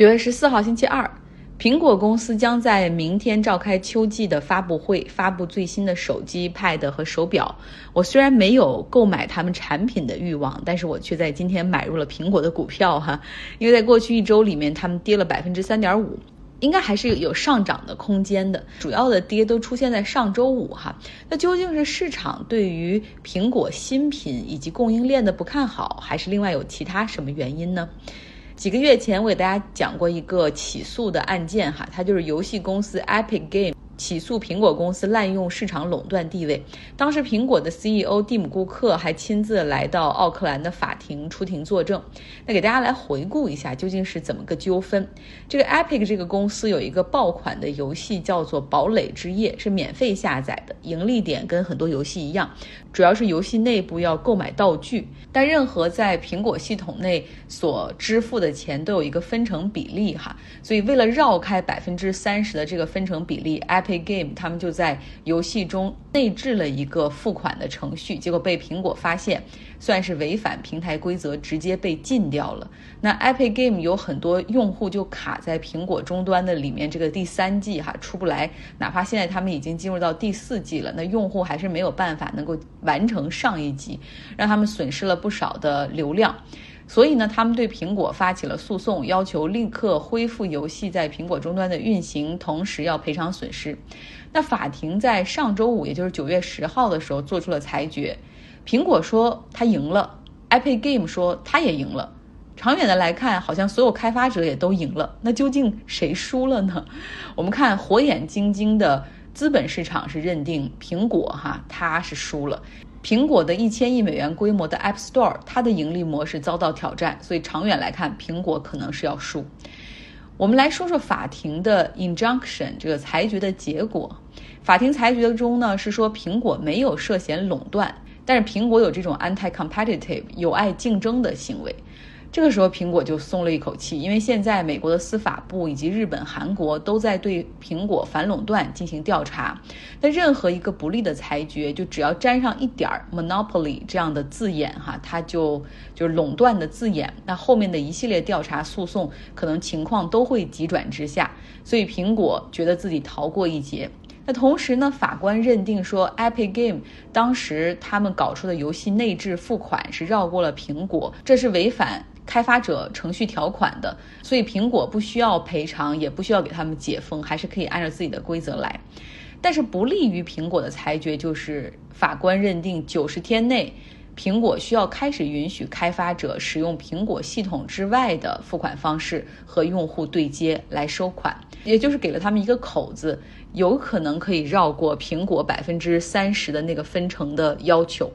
九月十四号星期二，苹果公司将在明天召开秋季的发布会，发布最新的手机、Pad 和手表。我虽然没有购买他们产品的欲望，但是我却在今天买入了苹果的股票哈，因为在过去一周里面，他们跌了百分之三点五，应该还是有上涨的空间的。主要的跌都出现在上周五哈。那究竟是市场对于苹果新品以及供应链的不看好，还是另外有其他什么原因呢？几个月前，我给大家讲过一个起诉的案件，哈，它就是游戏公司 Epic Game。起诉苹果公司滥用市场垄断地位。当时苹果的 CEO 蒂姆·库克还亲自来到奥克兰的法庭出庭作证。那给大家来回顾一下，究竟是怎么个纠纷？这个 Epic 这个公司有一个爆款的游戏叫做《堡垒之夜》，是免费下载的，盈利点跟很多游戏一样，主要是游戏内部要购买道具。但任何在苹果系统内所支付的钱都有一个分成比例哈，所以为了绕开百分之三十的这个分成比例，Epic Game 他们就在游戏中内置了一个付款的程序，结果被苹果发现，算是违反平台规则，直接被禁掉了。那 Epic Game 有很多用户就卡在苹果终端的里面，这个第三季哈出不来，哪怕现在他们已经进入到第四季了，那用户还是没有办法能够完成上一季，让他们损失了不少的流量。所以呢，他们对苹果发起了诉讼，要求立刻恢复游戏在苹果终端的运行，同时要赔偿损失。那法庭在上周五，也就是九月十号的时候做出了裁决，苹果说他赢了，Epic Game 说他也赢了。长远的来看，好像所有开发者也都赢了。那究竟谁输了呢？我们看火眼金睛的资本市场是认定苹果哈，它是输了。苹果的一千亿美元规模的 App Store，它的盈利模式遭到挑战，所以长远来看，苹果可能是要输。我们来说说法庭的 injunction 这个裁决的结果。法庭裁决中呢是说苹果没有涉嫌垄断，但是苹果有这种 anti-competitive 有碍竞争的行为。这个时候，苹果就松了一口气，因为现在美国的司法部以及日本、韩国都在对苹果反垄断进行调查。那任何一个不利的裁决，就只要沾上一点儿 monopoly 这样的字眼，哈，它就就是垄断的字眼，那后面的一系列调查诉讼，可能情况都会急转直下。所以苹果觉得自己逃过一劫。那同时呢，法官认定说，Epic Game 当时他们搞出的游戏内置付款是绕过了苹果，这是违反。开发者程序条款的，所以苹果不需要赔偿，也不需要给他们解封，还是可以按照自己的规则来。但是不利于苹果的裁决就是，法官认定九十天内，苹果需要开始允许开发者使用苹果系统之外的付款方式和用户对接来收款，也就是给了他们一个口子，有可能可以绕过苹果百分之三十的那个分成的要求。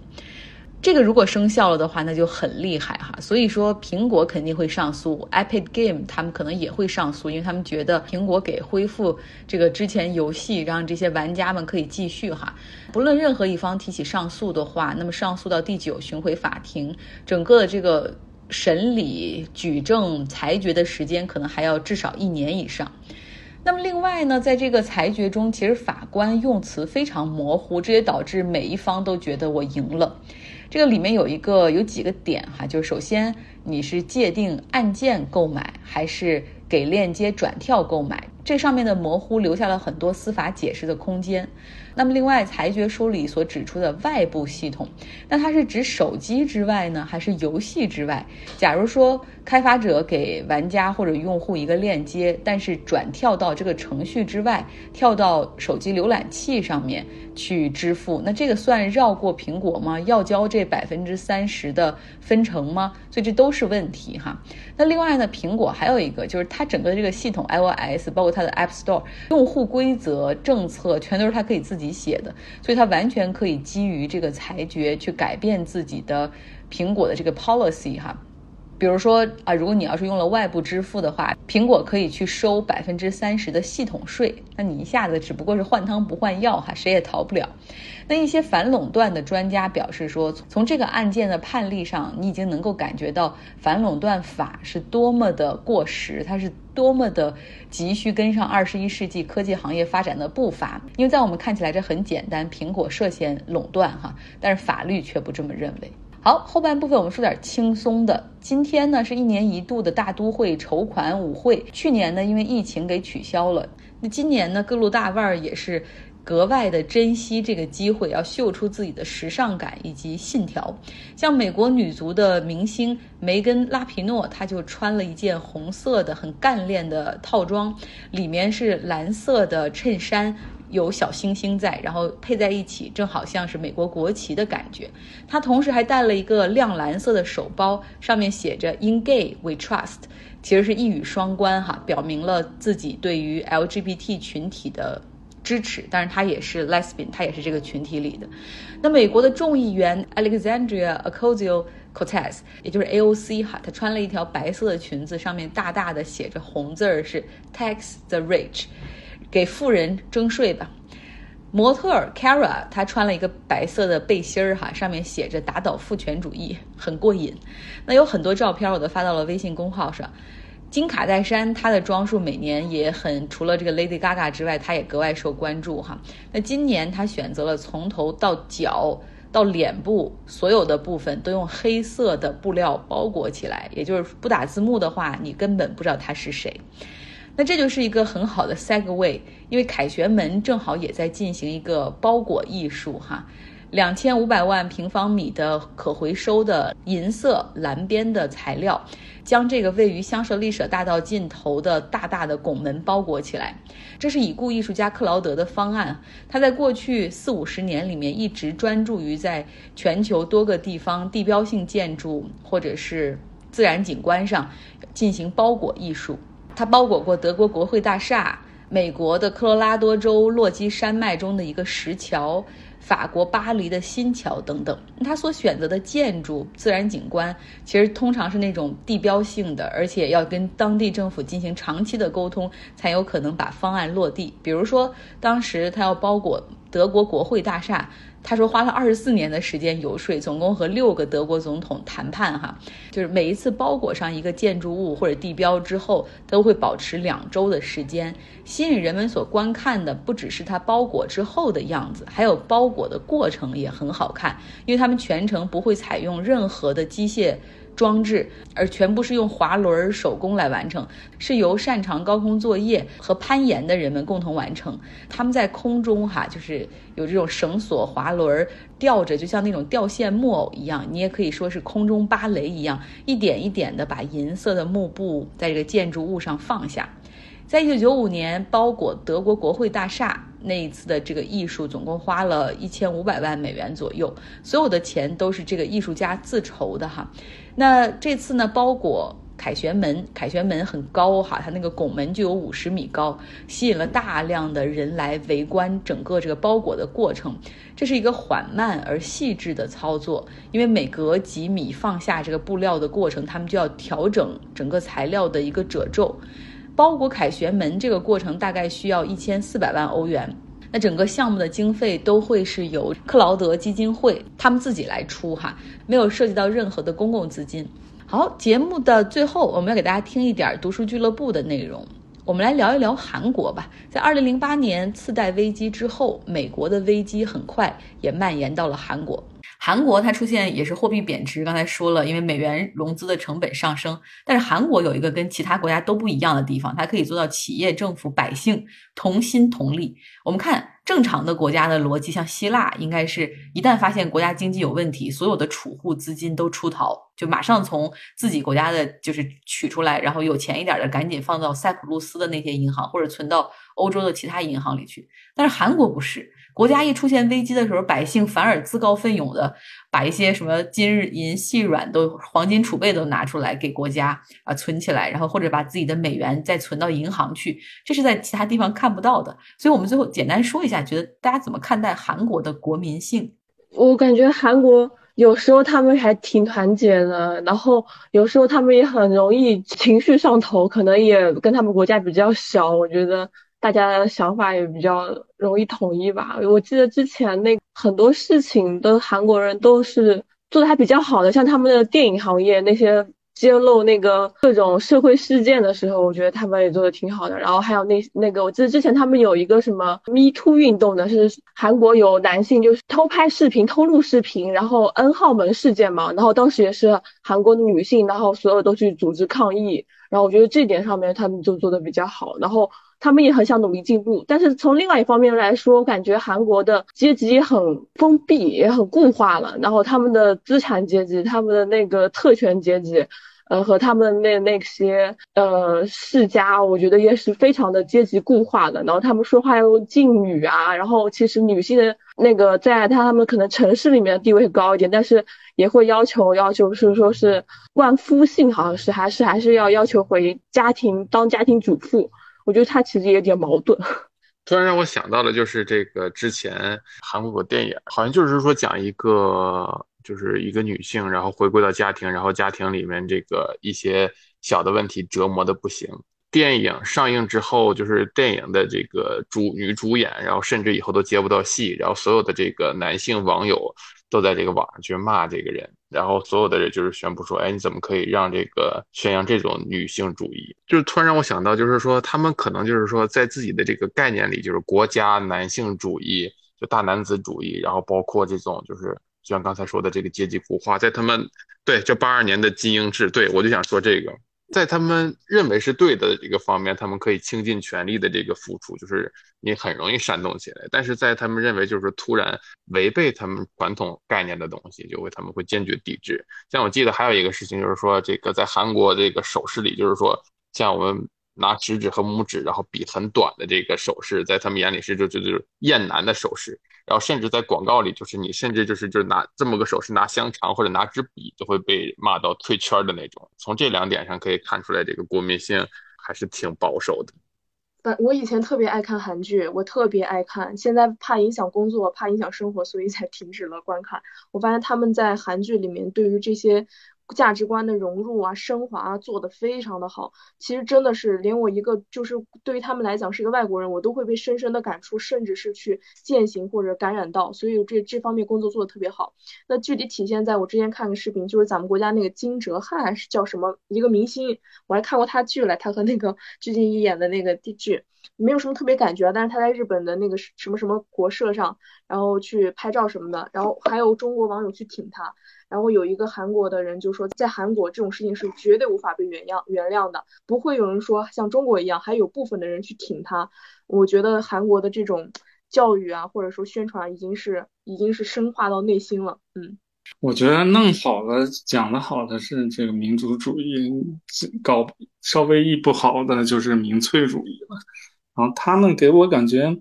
这个如果生效了的话，那就很厉害哈。所以说，苹果肯定会上诉，Epic Game 他们可能也会上诉，因为他们觉得苹果给恢复这个之前游戏，让这些玩家们可以继续哈。不论任何一方提起上诉的话，那么上诉到第九巡回法庭，整个的这个审理、举证、裁决的时间可能还要至少一年以上。那么另外呢，在这个裁决中，其实法官用词非常模糊，这也导致每一方都觉得我赢了。这个里面有一个有几个点哈，就是首先你是界定按键购买还是给链接转跳购买，这上面的模糊留下了很多司法解释的空间。那么，另外裁决书里所指出的外部系统，那它是指手机之外呢，还是游戏之外？假如说开发者给玩家或者用户一个链接，但是转跳到这个程序之外，跳到手机浏览器上面去支付，那这个算绕过苹果吗？要交这百分之三十的分成吗？所以这都是问题哈。那另外呢，苹果还有一个就是它整个这个系统 iOS，包括它的 App Store，用户规则、政策全都是它可以自己。己写的，所以他完全可以基于这个裁决去改变自己的苹果的这个 policy 哈。比如说啊，如果你要是用了外部支付的话，苹果可以去收百分之三十的系统税，那你一下子只不过是换汤不换药哈，谁也逃不了。那一些反垄断的专家表示说，从这个案件的判例上，你已经能够感觉到反垄断法是多么的过时，它是多么的急需跟上二十一世纪科技行业发展的步伐。因为在我们看起来这很简单，苹果涉嫌垄断哈，但是法律却不这么认为。好，后半部分我们说点轻松的。今天呢是一年一度的大都会筹款舞会，去年呢因为疫情给取消了。那今年呢各路大腕儿也是。格外的珍惜这个机会，要秀出自己的时尚感以及信条。像美国女足的明星梅根·拉皮诺，她就穿了一件红色的很干练的套装，里面是蓝色的衬衫，有小星星在，然后配在一起，正好像是美国国旗的感觉。她同时还带了一个亮蓝色的手包，上面写着 “In Gay We Trust”，其实是一语双关哈，表明了自己对于 LGBT 群体的。支持，但是她也是 lesbian，她也是这个群体里的。那美国的众议员 Alexandria Ocasio-Cortez，也就是 AOC 哈，她穿了一条白色的裙子，上面大大的写着红字儿是 tax the rich，给富人征税吧。模特 Kara 她穿了一个白色的背心儿哈，上面写着打倒父权主义，很过瘾。那有很多照片我都发到了微信公号上。金卡戴珊，她的装束每年也很，除了这个 Lady Gaga 之外，她也格外受关注哈。那今年她选择了从头到脚到脸部所有的部分都用黑色的布料包裹起来，也就是不打字幕的话，你根本不知道她是谁。那这就是一个很好的 segue，因为凯旋门正好也在进行一个包裹艺术哈。两千五百万平方米的可回收的银色蓝边的材料，将这个位于香榭丽舍大道尽头的大大的拱门包裹起来。这是已故艺术家克劳德的方案。他在过去四五十年里面一直专注于在全球多个地方地标性建筑或者是自然景观上进行包裹艺术。他包裹过德国国会大厦、美国的科罗拉多州落基山脉中的一个石桥。法国巴黎的新桥等等，他所选择的建筑、自然景观，其实通常是那种地标性的，而且要跟当地政府进行长期的沟通，才有可能把方案落地。比如说，当时他要包裹德国国会大厦。他说花了二十四年的时间游说，总共和六个德国总统谈判，哈，就是每一次包裹上一个建筑物或者地标之后，都会保持两周的时间。吸引人们所观看的不只是它包裹之后的样子，还有包裹的过程也很好看，因为他们全程不会采用任何的机械。装置，而全部是用滑轮手工来完成，是由擅长高空作业和攀岩的人们共同完成。他们在空中哈，就是有这种绳索滑轮吊着，就像那种吊线木偶一样。你也可以说是空中芭蕾一样，一点一点的把银色的幕布在这个建筑物上放下。在一九九五年包裹德国国会大厦那一次的这个艺术，总共花了一千五百万美元左右，所有的钱都是这个艺术家自筹的哈。那这次呢，包裹凯旋门，凯旋门很高哈，它那个拱门就有五十米高，吸引了大量的人来围观整个这个包裹的过程。这是一个缓慢而细致的操作，因为每隔几米放下这个布料的过程，他们就要调整整个材料的一个褶皱。包裹凯旋门这个过程大概需要一千四百万欧元，那整个项目的经费都会是由克劳德基金会他们自己来出哈，没有涉及到任何的公共资金。好，节目的最后我们要给大家听一点读书俱乐部的内容，我们来聊一聊韩国吧。在二零零八年次贷危机之后，美国的危机很快也蔓延到了韩国。韩国它出现也是货币贬值，刚才说了，因为美元融资的成本上升。但是韩国有一个跟其他国家都不一样的地方，它可以做到企业、政府、百姓同心同力。我们看正常的国家的逻辑，像希腊，应该是一旦发现国家经济有问题，所有的储户资金都出逃，就马上从自己国家的就是取出来，然后有钱一点的赶紧放到塞浦路斯的那些银行，或者存到欧洲的其他银行里去。但是韩国不是。国家一出现危机的时候，百姓反而自告奋勇的把一些什么金日银细软都黄金储备都拿出来给国家啊存起来，然后或者把自己的美元再存到银行去，这是在其他地方看不到的。所以，我们最后简单说一下，觉得大家怎么看待韩国的国民性？我感觉韩国有时候他们还挺团结的，然后有时候他们也很容易情绪上头，可能也跟他们国家比较小，我觉得。大家的想法也比较容易统一吧。我记得之前那很多事情的韩国人都是做的还比较好的，像他们的电影行业那些揭露那个各种社会事件的时候，我觉得他们也做的挺好的。然后还有那那个，我记得之前他们有一个什么 Me Too 运动的，是韩国有男性就是偷拍视频、偷录视频，然后 N 号门事件嘛。然后当时也是韩国的女性，然后所有都去组织抗议。然后我觉得这点上面他们就做的比较好。然后他们也很想努力进步，但是从另外一方面来说，我感觉韩国的阶级很封闭，也很固化了。然后他们的资产阶级、他们的那个特权阶级。呃，和他们那那些呃世家，我觉得也是非常的阶级固化的。然后他们说话又敬语啊，然后其实女性的那个在他们可能城市里面地位高一点，但是也会要求要求是说是冠夫姓，好像是还是还是要要求回家庭当家庭主妇。我觉得他其实有点矛盾。突然让我想到了，就是这个之前韩国电影，好像就是说讲一个。就是一个女性，然后回归到家庭，然后家庭里面这个一些小的问题折磨的不行。电影上映之后，就是电影的这个主女主演，然后甚至以后都接不到戏，然后所有的这个男性网友都在这个网上去骂这个人，然后所有的人就是宣布说，哎，你怎么可以让这个宣扬这种女性主义？就是突然让我想到，就是说他们可能就是说在自己的这个概念里，就是国家男性主义，就大男子主义，然后包括这种就是。就像刚才说的这个阶级固化，在他们对这八二年的精英制，对我就想说这个，在他们认为是对的这个方面，他们可以倾尽全力的这个付出，就是你很容易煽动起来；但是在他们认为就是突然违背他们传统概念的东西，就会他们会坚决抵制。像我记得还有一个事情，就是说这个在韩国这个首饰里，就是说像我们。拿食指和拇指，然后比很短的这个手势，在他们眼里是就就就是厌男的手势。然后甚至在广告里，就是你甚至就是就是拿这么个手势拿香肠或者拿支笔，就会被骂到退圈的那种。从这两点上可以看出来，这个国民性还是挺保守的。但我以前特别爱看韩剧，我特别爱看，现在怕影响工作，怕影响生活，所以才停止了观看。我发现他们在韩剧里面对于这些。价值观的融入啊、升华啊，做的非常的好。其实真的是连我一个就是对于他们来讲是一个外国人，我都会被深深的感触，甚至是去践行或者感染到。所以这这方面工作做的特别好。那具体体现在我之前看个视频，就是咱们国家那个金哲瀚是叫什么一个明星，我还看过他剧了，他和那个鞠婧祎演的那个剧，没有什么特别感觉，但是他在日本的那个什么什么国社上，然后去拍照什么的，然后还有中国网友去挺他。然后有一个韩国的人就说，在韩国这种事情是绝对无法被原谅原谅的，不会有人说像中国一样，还有部分的人去挺他。我觉得韩国的这种教育啊，或者说宣传，已经是已经是深化到内心了。嗯，我觉得弄好了讲的好的是这个民族主义，搞稍微一不好的就是民粹主义了。然后他们给我感觉，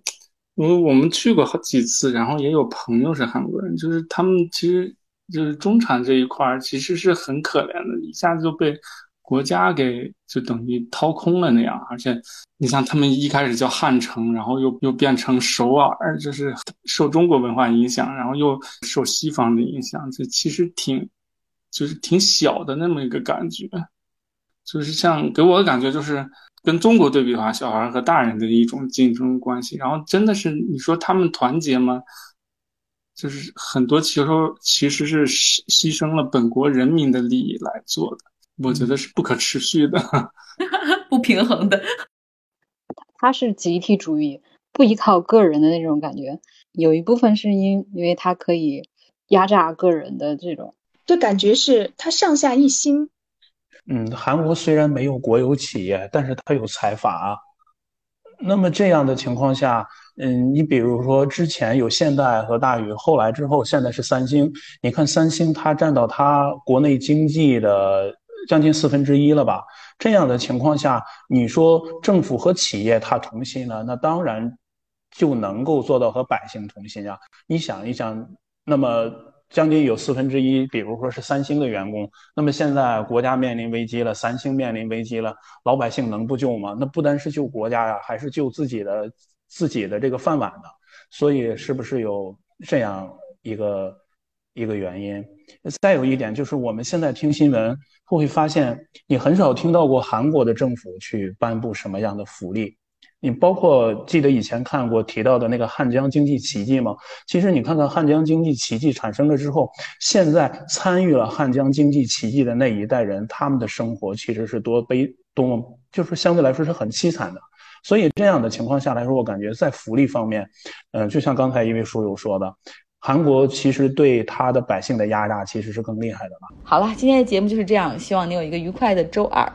我我们去过好几次，然后也有朋友是韩国人，就是他们其实。就是中产这一块儿其实是很可怜的，一下子就被国家给就等于掏空了那样。而且你像他们一开始叫汉城，然后又又变成首尔，就是受中国文化影响，然后又受西方的影响，这其实挺就是挺小的那么一个感觉。就是像给我的感觉，就是跟中国对比的话，小孩和大人的一种竞争关系。然后真的是你说他们团结吗？就是很多其实其实是牺牺牲了本国人民的利益来做的，我觉得是不可持续的，不平衡的。他是集体主义，不依靠个人的那种感觉。有一部分是因因为他可以压榨个人的这种，就感觉是他上下一心。嗯，韩国虽然没有国有企业，但是它有财阀。那么这样的情况下。嗯，你比如说之前有现代和大宇，后来之后现在是三星。你看三星，它占到它国内经济的将近四分之一了吧？这样的情况下，你说政府和企业它同心了？那当然就能够做到和百姓同心啊。你想一想，那么将近有四分之一，比如说是三星的员工，那么现在国家面临危机了，三星面临危机了，老百姓能不救吗？那不单是救国家呀，还是救自己的。自己的这个饭碗的，所以是不是有这样一个一个原因？再有一点就是，我们现在听新闻会会发现，你很少听到过韩国的政府去颁布什么样的福利。你包括记得以前看过提到的那个汉江经济奇迹吗？其实你看看汉江经济奇迹产生了之后，现在参与了汉江经济奇迹的那一代人，他们的生活其实是多悲多么，就是相对来说是很凄惨的。所以这样的情况下来说，我感觉在福利方面，嗯，就像刚才一位书友说的，韩国其实对他的百姓的压榨其实是更厉害的吧。好了，今天的节目就是这样，希望你有一个愉快的周二。